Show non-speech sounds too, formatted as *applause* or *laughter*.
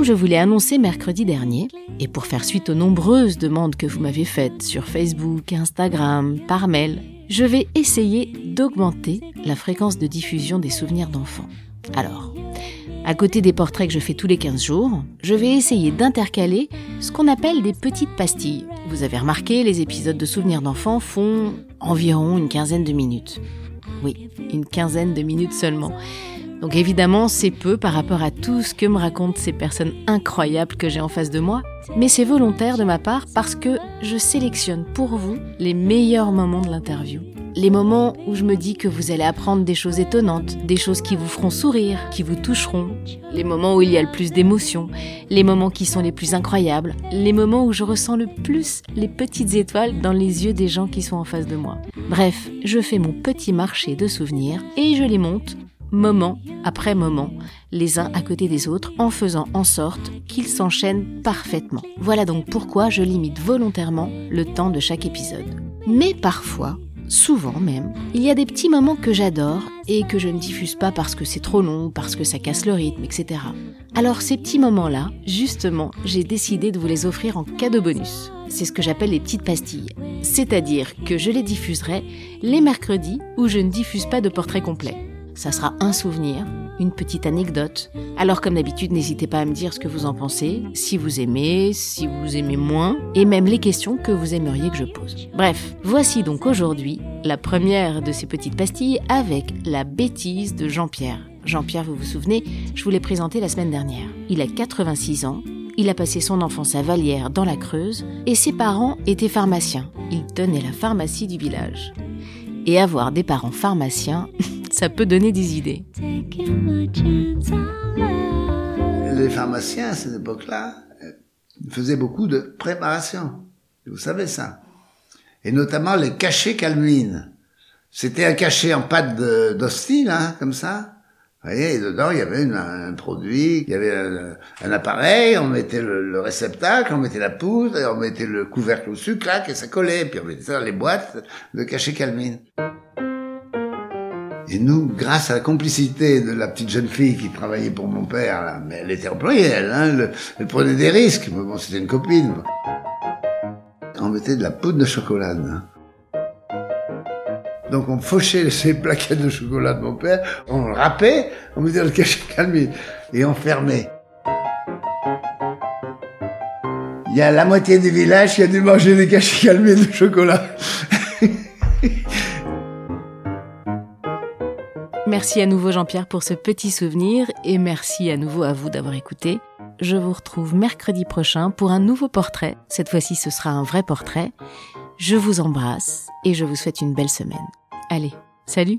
comme je vous l'ai annoncé mercredi dernier, et pour faire suite aux nombreuses demandes que vous m'avez faites sur Facebook, Instagram, par mail, je vais essayer d'augmenter la fréquence de diffusion des souvenirs d'enfants. Alors, à côté des portraits que je fais tous les 15 jours, je vais essayer d'intercaler ce qu'on appelle des petites pastilles. Vous avez remarqué, les épisodes de souvenirs d'enfants font environ une quinzaine de minutes. Oui, une quinzaine de minutes seulement. Donc évidemment, c'est peu par rapport à tout ce que me racontent ces personnes incroyables que j'ai en face de moi, mais c'est volontaire de ma part parce que je sélectionne pour vous les meilleurs moments de l'interview. Les moments où je me dis que vous allez apprendre des choses étonnantes, des choses qui vous feront sourire, qui vous toucheront, les moments où il y a le plus d'émotions, les moments qui sont les plus incroyables, les moments où je ressens le plus les petites étoiles dans les yeux des gens qui sont en face de moi. Bref, je fais mon petit marché de souvenirs et je les monte moment après moment, les uns à côté des autres, en faisant en sorte qu'ils s'enchaînent parfaitement. Voilà donc pourquoi je limite volontairement le temps de chaque épisode. Mais parfois, souvent même, il y a des petits moments que j'adore et que je ne diffuse pas parce que c'est trop long, parce que ça casse le rythme, etc. Alors ces petits moments-là, justement, j'ai décidé de vous les offrir en cadeau bonus. C'est ce que j'appelle les petites pastilles. C'est-à-dire que je les diffuserai les mercredis où je ne diffuse pas de portrait complet ça sera un souvenir, une petite anecdote. Alors comme d'habitude, n'hésitez pas à me dire ce que vous en pensez, si vous aimez, si vous aimez moins, et même les questions que vous aimeriez que je pose. Bref, voici donc aujourd'hui la première de ces petites pastilles avec la bêtise de Jean-Pierre. Jean-Pierre, vous vous souvenez, je vous l'ai présenté la semaine dernière. Il a 86 ans, il a passé son enfance à Vallière dans la Creuse et ses parents étaient pharmaciens. Il tenait la pharmacie du village. Et avoir des parents pharmaciens, *laughs* ça peut donner des idées. Les pharmaciens à cette époque-là euh, faisaient beaucoup de préparation. Vous savez ça. Et notamment les cachets calmines. C'était un cachet en pâte d'hostie, là, comme ça. Vous voyez, et dedans, il y avait un produit, il y avait un, appareil, on mettait le, réceptacle, on mettait la poudre, on mettait le couvercle au sucre, et ça collait, puis on mettait ça dans les boîtes de cachets calmines. Et nous, grâce à la complicité de la petite jeune fille qui travaillait pour mon père, là, mais elle était employée, elle, hein, elle, prenait des risques, mais bon, c'était une copine. On mettait de la poudre de chocolat. Hein. Donc on fauchait ces plaquettes de chocolat de mon père, on le râpait, on mettait le cachet calmé et on fermait. Il y a la moitié du village qui a dû manger des cachets calmés de chocolat. *laughs* Merci à nouveau Jean-Pierre pour ce petit souvenir et merci à nouveau à vous d'avoir écouté. Je vous retrouve mercredi prochain pour un nouveau portrait. Cette fois-ci ce sera un vrai portrait. Je vous embrasse et je vous souhaite une belle semaine. Allez, salut